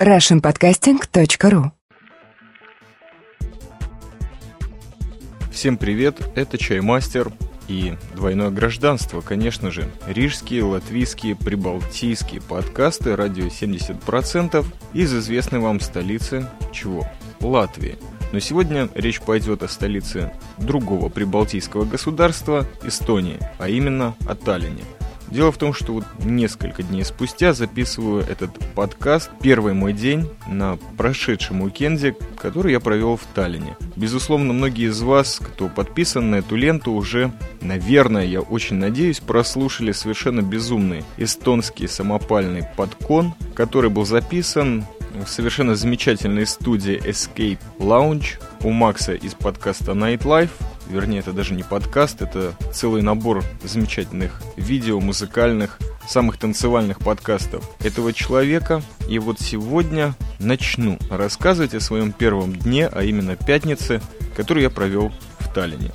russianpodcasting.ru Всем привет, это Чаймастер и двойное гражданство, конечно же. Рижские, латвийские, прибалтийские подкасты радио 70% из известной вам столицы чего? Латвии. Но сегодня речь пойдет о столице другого прибалтийского государства Эстонии, а именно о Таллине. Дело в том, что вот несколько дней спустя записываю этот подкаст. Первый мой день на прошедшем уикенде, который я провел в Таллине. Безусловно, многие из вас, кто подписан на эту ленту, уже, наверное, я очень надеюсь, прослушали совершенно безумный эстонский самопальный подкон, который был записан в совершенно замечательной студии Escape Lounge у Макса из подкаста Nightlife. Вернее, это даже не подкаст, это целый набор замечательных видео, музыкальных, самых танцевальных подкастов этого человека. И вот сегодня начну рассказывать о своем первом дне, а именно пятнице, который я провел в Таллине.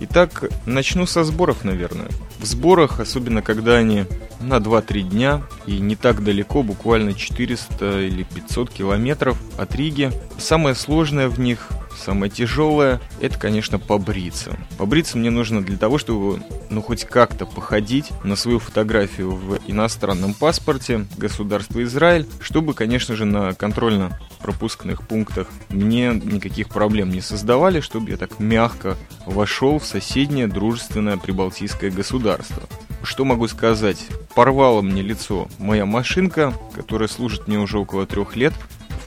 Итак, начну со сборов, наверное. В сборах, особенно когда они на 2-3 дня и не так далеко, буквально 400 или 500 километров от Риги, самое сложное в них Самое тяжелое – это, конечно, побриться. Побриться мне нужно для того, чтобы, ну, хоть как-то походить на свою фотографию в иностранном паспорте государства Израиль, чтобы, конечно же, на контрольно-пропускных пунктах мне никаких проблем не создавали, чтобы я так мягко вошел в соседнее дружественное прибалтийское государство. Что могу сказать? Порвала мне лицо моя машинка, которая служит мне уже около трех лет,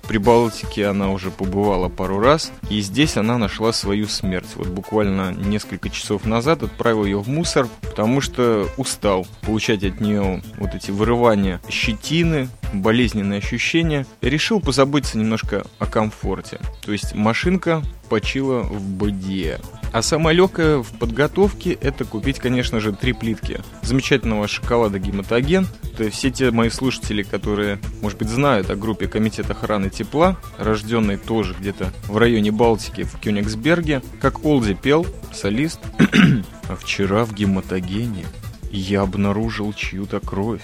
Прибалтике она уже побывала пару раз, и здесь она нашла свою смерть. Вот буквально несколько часов назад отправил ее в мусор, потому что устал получать от нее вот эти вырывания щетины, болезненные ощущения. Решил позаботиться немножко о комфорте. То есть машинка почила в быде. А самое легкое в подготовке это купить, конечно же, три плитки замечательного шоколада гематоген. То есть все те мои слушатели, которые, может быть, знают о группе Комитет охраны тепла, рожденной тоже где-то в районе Балтики, в Кёнигсберге, как Олди пел, солист. а вчера в гематогене я обнаружил чью-то кровь.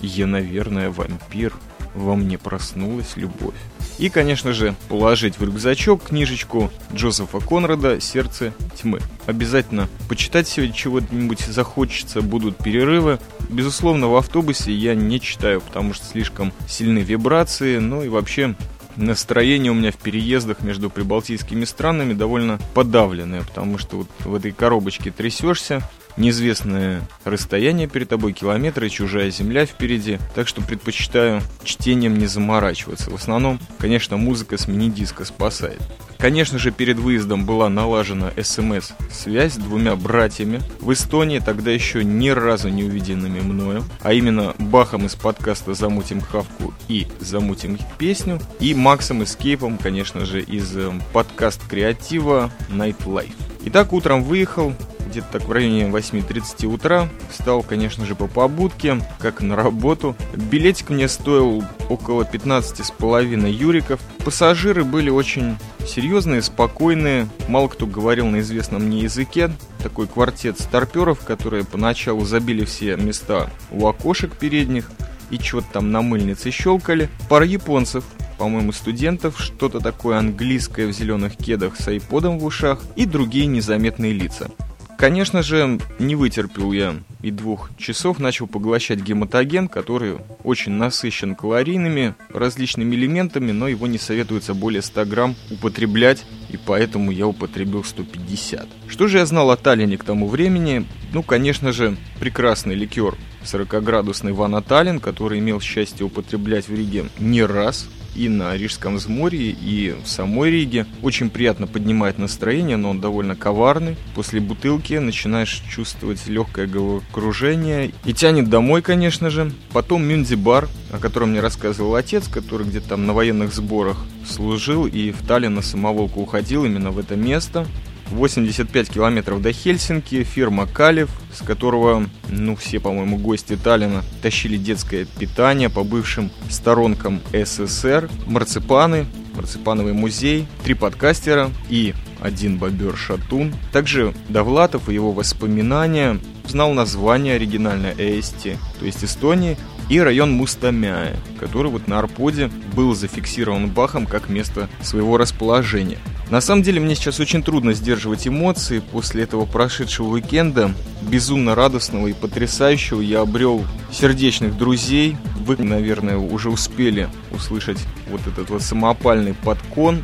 Я, наверное, вампир. Во мне проснулась любовь. И, конечно же, положить в рюкзачок книжечку Джозефа Конрада «Сердце тьмы». Обязательно почитать сегодня чего-нибудь захочется, будут перерывы. Безусловно, в автобусе я не читаю, потому что слишком сильны вибрации, ну и вообще настроение у меня в переездах между прибалтийскими странами довольно подавленное, потому что вот в этой коробочке трясешься, неизвестное расстояние перед тобой, километры, чужая земля впереди, так что предпочитаю чтением не заморачиваться. В основном, конечно, музыка с мини-диска спасает. Конечно же, перед выездом была налажена СМС-связь с двумя братьями в Эстонии, тогда еще ни разу не увиденными мною, а именно Бахом из подкаста «Замутим хавку» и «Замутим песню», и Максом Эскейпом, конечно же, из э, подкаст креатива Nightlife. Итак, утром выехал, где-то так в районе 8.30 утра. Встал, конечно же, по побудке, как на работу. Билетик мне стоил около 15 с половиной юриков. Пассажиры были очень серьезные, спокойные. Мало кто говорил на известном мне языке. Такой квартет старперов, которые поначалу забили все места у окошек передних и что-то там на мыльнице щелкали. Пара японцев, по-моему, студентов, что-то такое английское в зеленых кедах с айподом в ушах и другие незаметные лица. Конечно же, не вытерпел я и двух часов, начал поглощать гематоген, который очень насыщен калорийными, различными элементами, но его не советуется более 100 грамм употреблять, и поэтому я употребил 150. Что же я знал о Таллине к тому времени? Ну, конечно же, прекрасный ликер 40-градусный Ван Таллин, который имел счастье употреблять в Риге не раз, и на Рижском взморье, и в самой Риге. Очень приятно поднимает настроение, но он довольно коварный. После бутылки начинаешь чувствовать легкое головокружение и тянет домой, конечно же. Потом Мюнзи-бар, о котором мне рассказывал отец, который где-то там на военных сборах служил и в Таллин на самоволку уходил именно в это место. 85 километров до Хельсинки, фирма Калев, с которого, ну, все, по-моему, гости Таллина тащили детское питание по бывшим сторонкам СССР, марципаны, марципановый музей, три подкастера и один бобер-шатун. Также Довлатов и его воспоминания. Знал название оригинальной Эсти, то есть Эстонии, и район Мустамяя, который вот на RPod 'е был зафиксирован Бахом как место своего расположения. На самом деле мне сейчас очень трудно сдерживать эмоции после этого прошедшего уикенда, безумно радостного и потрясающего. Я обрел сердечных друзей. Вы, наверное, уже успели услышать вот этот вот самопальный подкаст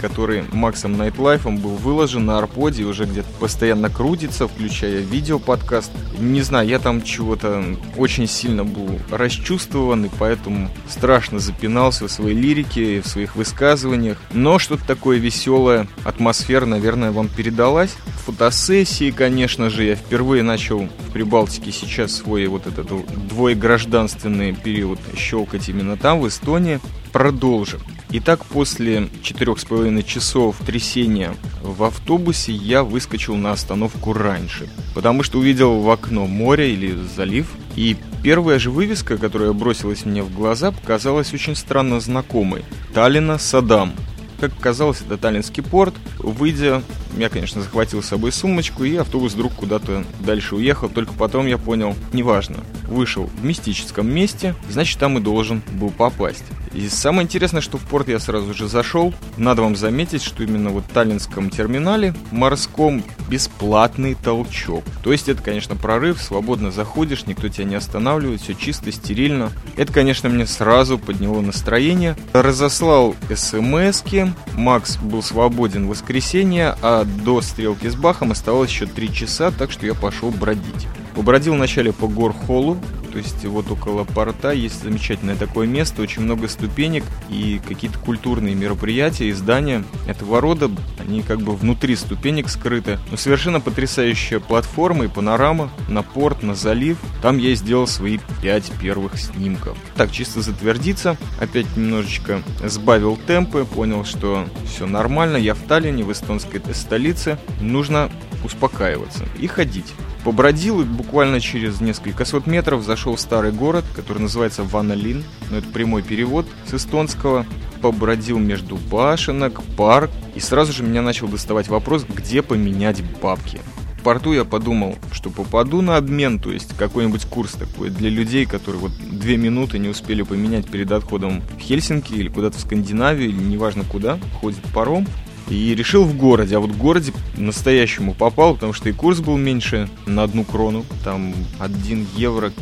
который Максом Nightlife 'ом был выложен на RPod 'е уже где-то постоянно крутится, включая видео-подкаст. Не знаю, я там чего-то очень сильно был расчувствован, и поэтому страшно запинался в своей лирике в своих высказываниях. Но что-то такое веселое, атмосфера, наверное, вам передалась. Фотосессии, конечно же, я впервые начал в Прибалтике сейчас свой вот этот двоегражданственный период щелкать именно там, в Эстонии. Продолжим. Итак, после четырех с половиной часов трясения в автобусе я выскочил на остановку раньше, потому что увидел в окно море или залив, и первая же вывеска, которая бросилась мне в глаза, показалась очень странно знакомой. Таллина Садам. Как оказалось, это таллинский порт. Выйдя, я, конечно, захватил с собой сумочку, и автобус вдруг куда-то дальше уехал. Только потом я понял, неважно, вышел в мистическом месте, значит, там и должен был попасть. И самое интересное, что в порт я сразу же зашел. Надо вам заметить, что именно вот в Таллинском терминале морском бесплатный толчок. То есть это, конечно, прорыв, свободно заходишь, никто тебя не останавливает, все чисто, стерильно. Это, конечно, мне сразу подняло настроение. Разослал смс -ки. Макс был свободен в воскресенье, а до стрелки с Бахом оставалось еще 3 часа, так что я пошел бродить. Побродил вначале по Горхолу, то есть вот около порта есть замечательное такое место, очень много ступенек и какие-то культурные мероприятия и здания этого рода, они как бы внутри ступенек скрыты. Но совершенно потрясающая платформа и панорама на порт, на залив. Там я сделал свои пять первых снимков. Так, чисто затвердиться, опять немножечко сбавил темпы, понял, что все нормально, я в Таллине, в эстонской столице, нужно успокаиваться и ходить. Побродил и буквально через несколько сот метров зашел в старый город, который называется Ваналин, но это прямой перевод с эстонского. Побродил между башенок, парк, и сразу же меня начал доставать вопрос, где поменять бабки. В порту я подумал, что попаду на обмен, то есть какой-нибудь курс такой для людей, которые вот две минуты не успели поменять перед отходом в Хельсинки или куда-то в Скандинавию, или неважно куда, ходит паром. И решил в городе, а вот в городе настоящему попал, потому что и курс был меньше на одну крону, там 1 евро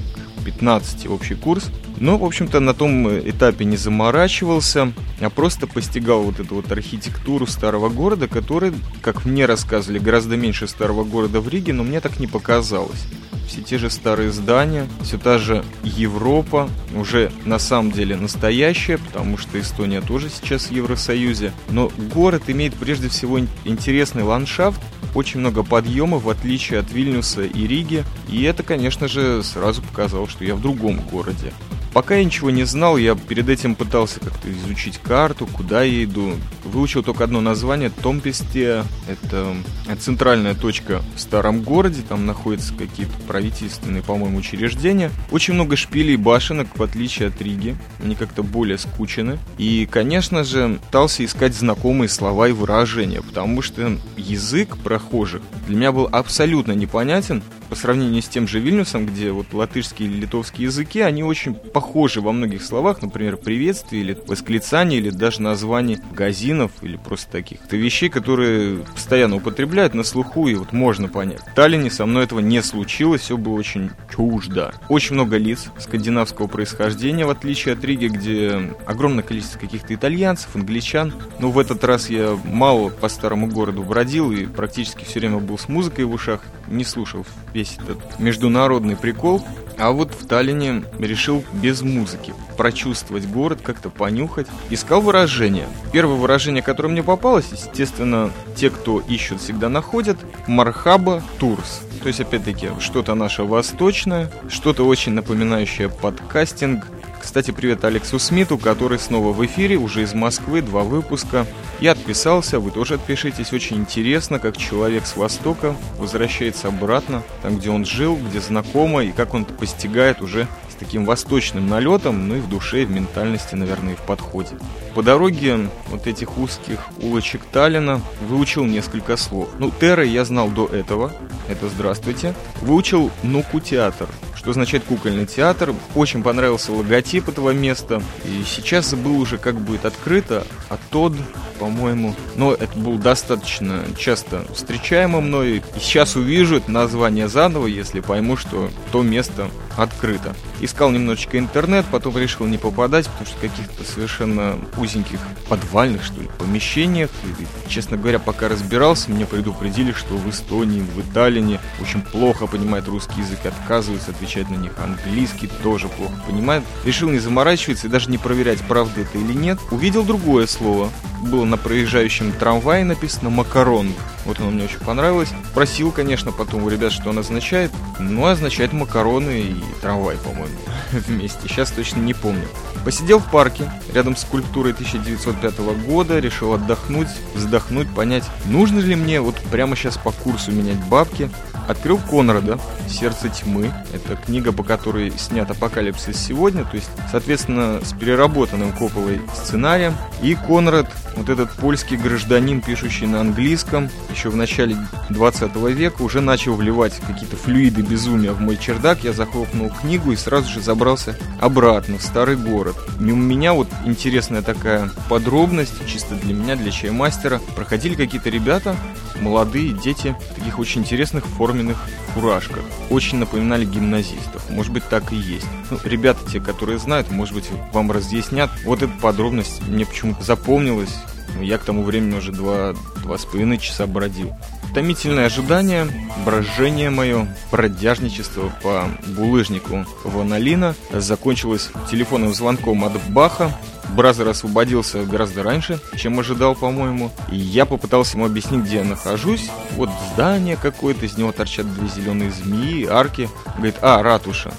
15 общий курс. Но, в общем-то, на том этапе не заморачивался, а просто постигал вот эту вот архитектуру старого города, который, как мне рассказывали, гораздо меньше старого города в Риге, но мне так не показалось все те же старые здания, все та же Европа, уже на самом деле настоящая, потому что Эстония тоже сейчас в Евросоюзе. Но город имеет прежде всего интересный ландшафт, очень много подъемов, в отличие от Вильнюса и Риги. И это, конечно же, сразу показало, что я в другом городе. Пока я ничего не знал, я перед этим пытался как-то изучить карту, куда я иду. Выучил только одно название – Томпесте. Это центральная точка в старом городе, там находятся какие-то правительственные, по-моему, учреждения. Очень много шпилей и башенок, в отличие от Риги. Они как-то более скучены. И, конечно же, пытался искать знакомые слова и выражения, потому что язык прохожих для меня был абсолютно непонятен по сравнению с тем же Вильнюсом, где вот латышские или литовские языки, они очень похожи во многих словах, например, приветствие или восклицание, или даже название газинов, или просто таких. Это вещей, которые постоянно употребляют на слуху, и вот можно понять. В Таллине со мной этого не случилось, все было очень чуждо. Очень много лиц скандинавского происхождения, в отличие от Риги, где огромное количество каких-то итальянцев, англичан. Но в этот раз я мало по старому городу бродил и практически все время был с музыкой в ушах, не слушал весь этот международный прикол. А вот в Таллине решил без музыки прочувствовать город, как-то понюхать. Искал выражение. Первое выражение, которое мне попалось, естественно, те, кто ищут, всегда находят. Мархаба Турс. То есть, опять-таки, что-то наше восточное, что-то очень напоминающее подкастинг, кстати, привет Алексу Смиту, который снова в эфире, уже из Москвы, два выпуска. Я отписался, вы тоже отпишитесь. Очень интересно, как человек с Востока возвращается обратно, там, где он жил, где знакомо, и как он постигает уже с таким восточным налетом, ну и в душе, и в ментальности, наверное, и в подходе. По дороге вот этих узких улочек Таллина выучил несколько слов. Ну, Терры я знал до этого, это здравствуйте. Выучил Нуку театр, что означает кукольный театр. Очень понравился логотип этого места. И сейчас забыл уже, как будет открыто. А тот, по-моему, но это был достаточно часто встречаемо мной. И сейчас увижу это название заново, если пойму, что то место открыто. Искал немножечко интернет, потом решил не попадать, потому что в каких-то совершенно узеньких подвальных, что ли, помещениях. И, честно говоря, пока разбирался, меня предупредили, что в Эстонии, в Италии очень плохо понимает русский язык, отказываются отвечать на них. Английский тоже плохо понимает. Решил не заморачиваться и даже не проверять, правда это или нет. Увидел другое слово. Было на проезжающем трамвае написано «макарон». Вот оно мне очень понравилось. Просил, конечно, потом у ребят, что он означает. Ну, означает макароны и трамвай, по-моему, вместе. Сейчас точно не помню. Посидел в парке, рядом с скульптурой 1905 года, решил отдохнуть, вздохнуть, понять, нужно ли мне вот прямо сейчас по курсу менять бабки. Открыл Конрада «Сердце тьмы». Это книга, по которой снят «Апокалипсис сегодня», то есть, соответственно, с переработанным Кополой сценарием. И Конрад, вот этот польский гражданин, пишущий на английском, еще в начале 20 века уже начал вливать какие-то флюиды безумия в мой чердак. Я захлопнул книгу и сразу же забрался обратно в старый город. Мимо меня вот интересная такая подробность, чисто для меня, для чаймастера. Проходили какие-то ребята, молодые дети, таких очень интересных форменных фуражках. Очень напоминали гимназистов. Может быть, так и есть. Ну, ребята, те, которые знают, может быть, вам разъяснят. Вот эта подробность мне почему-то запомнилась. Я к тому времени уже два, два с половиной часа бродил. Томительное ожидание, брожение мое, бродяжничество по булыжнику Ваналина закончилось телефонным звонком от Баха, Бразер освободился гораздо раньше, чем ожидал, по-моему. И я попытался ему объяснить, где я нахожусь. Вот здание какое-то, из него торчат две зеленые змеи, арки. Говорит, а, ратуша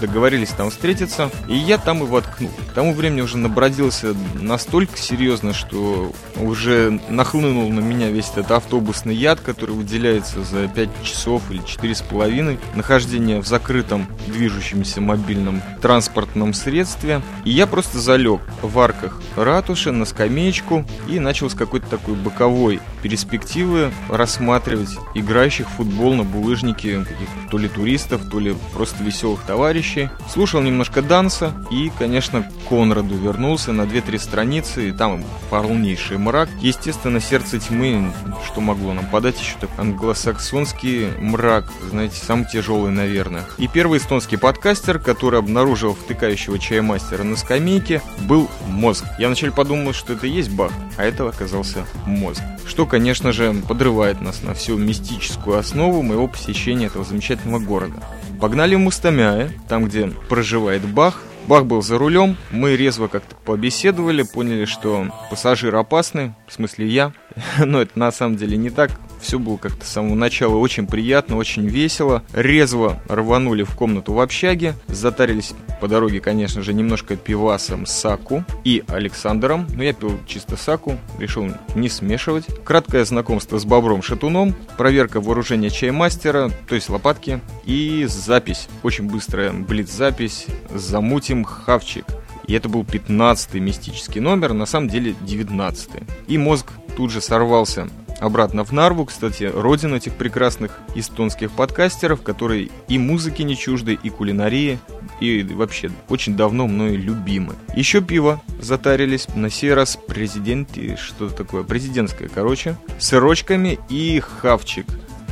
договорились там встретиться, и я там и воткнул. К тому времени уже набродился настолько серьезно, что уже нахлынул на меня весь этот автобусный яд, который выделяется за 5 часов или 4,5 нахождения в закрытом движущемся мобильном транспортном средстве. И я просто залег в арках ратуши на скамеечку и начал с какой-то такой боковой перспективы рассматривать играющих в футбол на булыжнике каких-то то ли туристов, то ли просто веселых товарищей вещи, слушал немножко Данса и, конечно, Конраду вернулся на 2-3 страницы, и там полнейший мрак. Естественно, сердце тьмы, что могло нам подать еще так англосаксонский мрак, знаете, самый тяжелый, наверное. И первый эстонский подкастер, который обнаружил втыкающего чаймастера на скамейке, был мозг. Я вначале подумал, что это и есть баг, а это оказался мозг. Что, конечно же, подрывает нас на всю мистическую основу моего посещения этого замечательного города. Погнали в Мустамяе, там, где проживает Бах. Бах был за рулем, мы резво как-то побеседовали, поняли, что пассажир опасный, в смысле я, но это на самом деле не так. Все было как-то с самого начала очень приятно, очень весело. Резво рванули в комнату в общаге. Затарились по дороге, конечно же, немножко пивасом Саку и Александром. Но я пил чисто Саку, решил не смешивать. Краткое знакомство с Бобром Шатуном, проверка вооружения чаймастера, то есть лопатки, и запись. Очень быстрая блиц-запись. Замутим хавчик. И это был 15-й мистический номер, на самом деле 19-й. И мозг тут же сорвался обратно в Нарву, кстати, родину этих прекрасных эстонских подкастеров, которые и музыки не чужды, и кулинарии, и вообще очень давно мною любимы. Еще пиво затарились, на сей раз президенты, что-то такое, президентское, короче, сырочками и хавчик.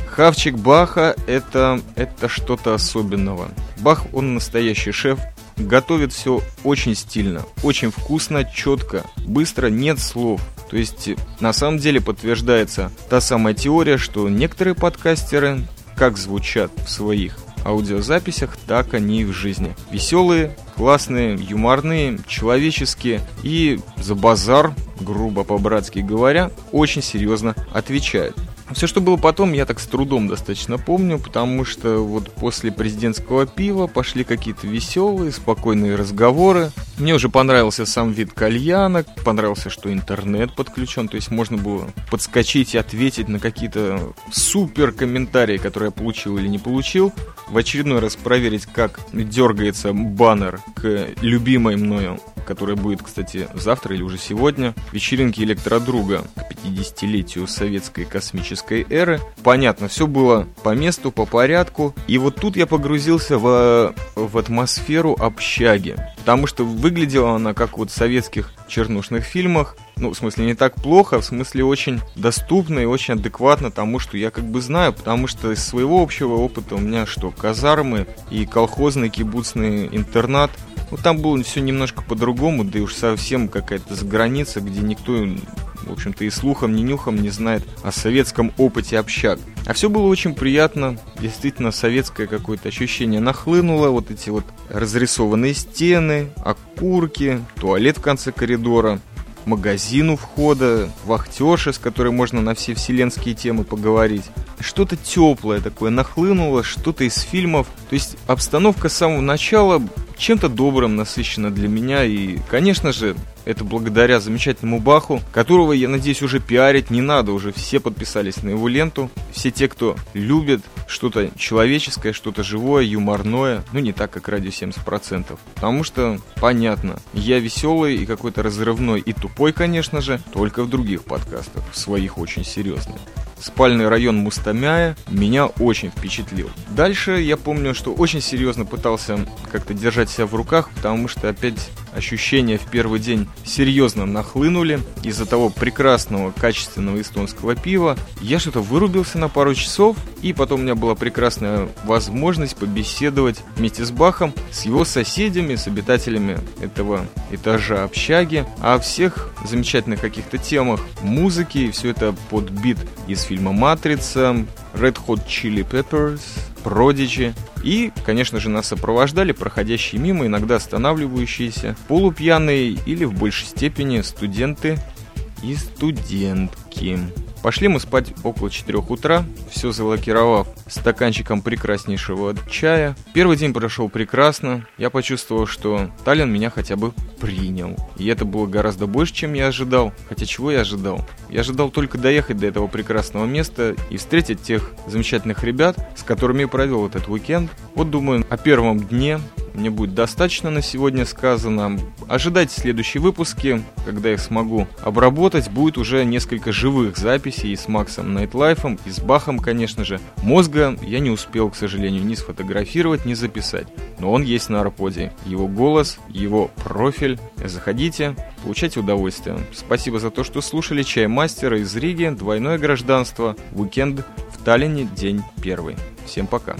Хавчик Баха это, это что-то особенного. Бах, он настоящий шеф, готовит все очень стильно, очень вкусно, четко, быстро, нет слов. То есть, на самом деле подтверждается та самая теория, что некоторые подкастеры как звучат в своих аудиозаписях, так они и в жизни. Веселые, классные, юморные, человеческие и за базар, грубо по-братски говоря, очень серьезно отвечают. Все, что было потом, я так с трудом достаточно помню, потому что вот после президентского пива пошли какие-то веселые, спокойные разговоры. Мне уже понравился сам вид кальяна, понравился, что интернет подключен, то есть можно было подскочить и ответить на какие-то супер комментарии, которые я получил или не получил. В очередной раз проверить, как дергается баннер к любимой мною которая будет, кстати, завтра или уже сегодня, вечеринки электродруга к 50-летию советской космической эры. Понятно, все было по месту, по порядку. И вот тут я погрузился в, в атмосферу общаги. Потому что выглядела она как вот в советских чернушных фильмах. Ну, в смысле, не так плохо, а в смысле очень доступно и очень адекватно тому, что я как бы знаю, потому что из своего общего опыта у меня что, казармы и колхозный кибуцный интернат, ну, там было все немножко по-другому, да и уж совсем какая-то заграница, где никто, в общем-то, и слухом, ни нюхом не знает о советском опыте общак. А все было очень приятно, действительно советское какое-то ощущение нахлынуло, вот эти вот разрисованные стены, окурки, туалет в конце коридора, магазин у входа, вахтерша, с которой можно на все вселенские темы поговорить. Что-то теплое такое нахлынуло, что-то из фильмов. То есть обстановка с самого начала чем-то добрым насыщена для меня. И, конечно же, это благодаря замечательному Баху, которого, я надеюсь, уже пиарить не надо. Уже все подписались на его ленту. Все те, кто любит что-то человеческое, что-то живое, юморное. Ну, не так, как радио 70%. Потому что, понятно, я веселый и какой-то разрывной и тупой, конечно же, только в других подкастах. В своих очень серьезных спальный район Мустамяя меня очень впечатлил. Дальше я помню, что очень серьезно пытался как-то держать себя в руках, потому что опять ощущения в первый день серьезно нахлынули из-за того прекрасного, качественного эстонского пива. Я что-то вырубился на пару часов, и потом у меня была прекрасная возможность побеседовать вместе с Бахом, с его соседями, с обитателями этого этажа общаги, о всех замечательных каких-то темах музыки, и все это под бит из фильма «Матрица», Red Hot Chili Peppers, Prodigy. И, конечно же, нас сопровождали проходящие мимо, иногда останавливающиеся, полупьяные или в большей степени студенты и студентки. Пошли мы спать около 4 утра, все залокировав стаканчиком прекраснейшего чая. Первый день прошел прекрасно, я почувствовал, что Таллин меня хотя бы принял. И это было гораздо больше, чем я ожидал. Хотя чего я ожидал? Я ожидал только доехать до этого прекрасного места и встретить тех замечательных ребят, с которыми я провел этот уикенд. Вот думаю, о первом дне мне будет достаточно на сегодня сказано. Ожидайте следующие выпуски, когда их смогу обработать. Будет уже несколько живых записей и с Максом Nightlife 'ом, и с Бахом, конечно же. Мозга я не успел, к сожалению, ни сфотографировать, ни записать. Но он есть на RPod 'е. Его голос, его профиль. Заходите, получайте удовольствие. Спасибо за то, что слушали Чай Мастера из Риги, двойное гражданство, уикенд в Таллине, день первый. Всем пока.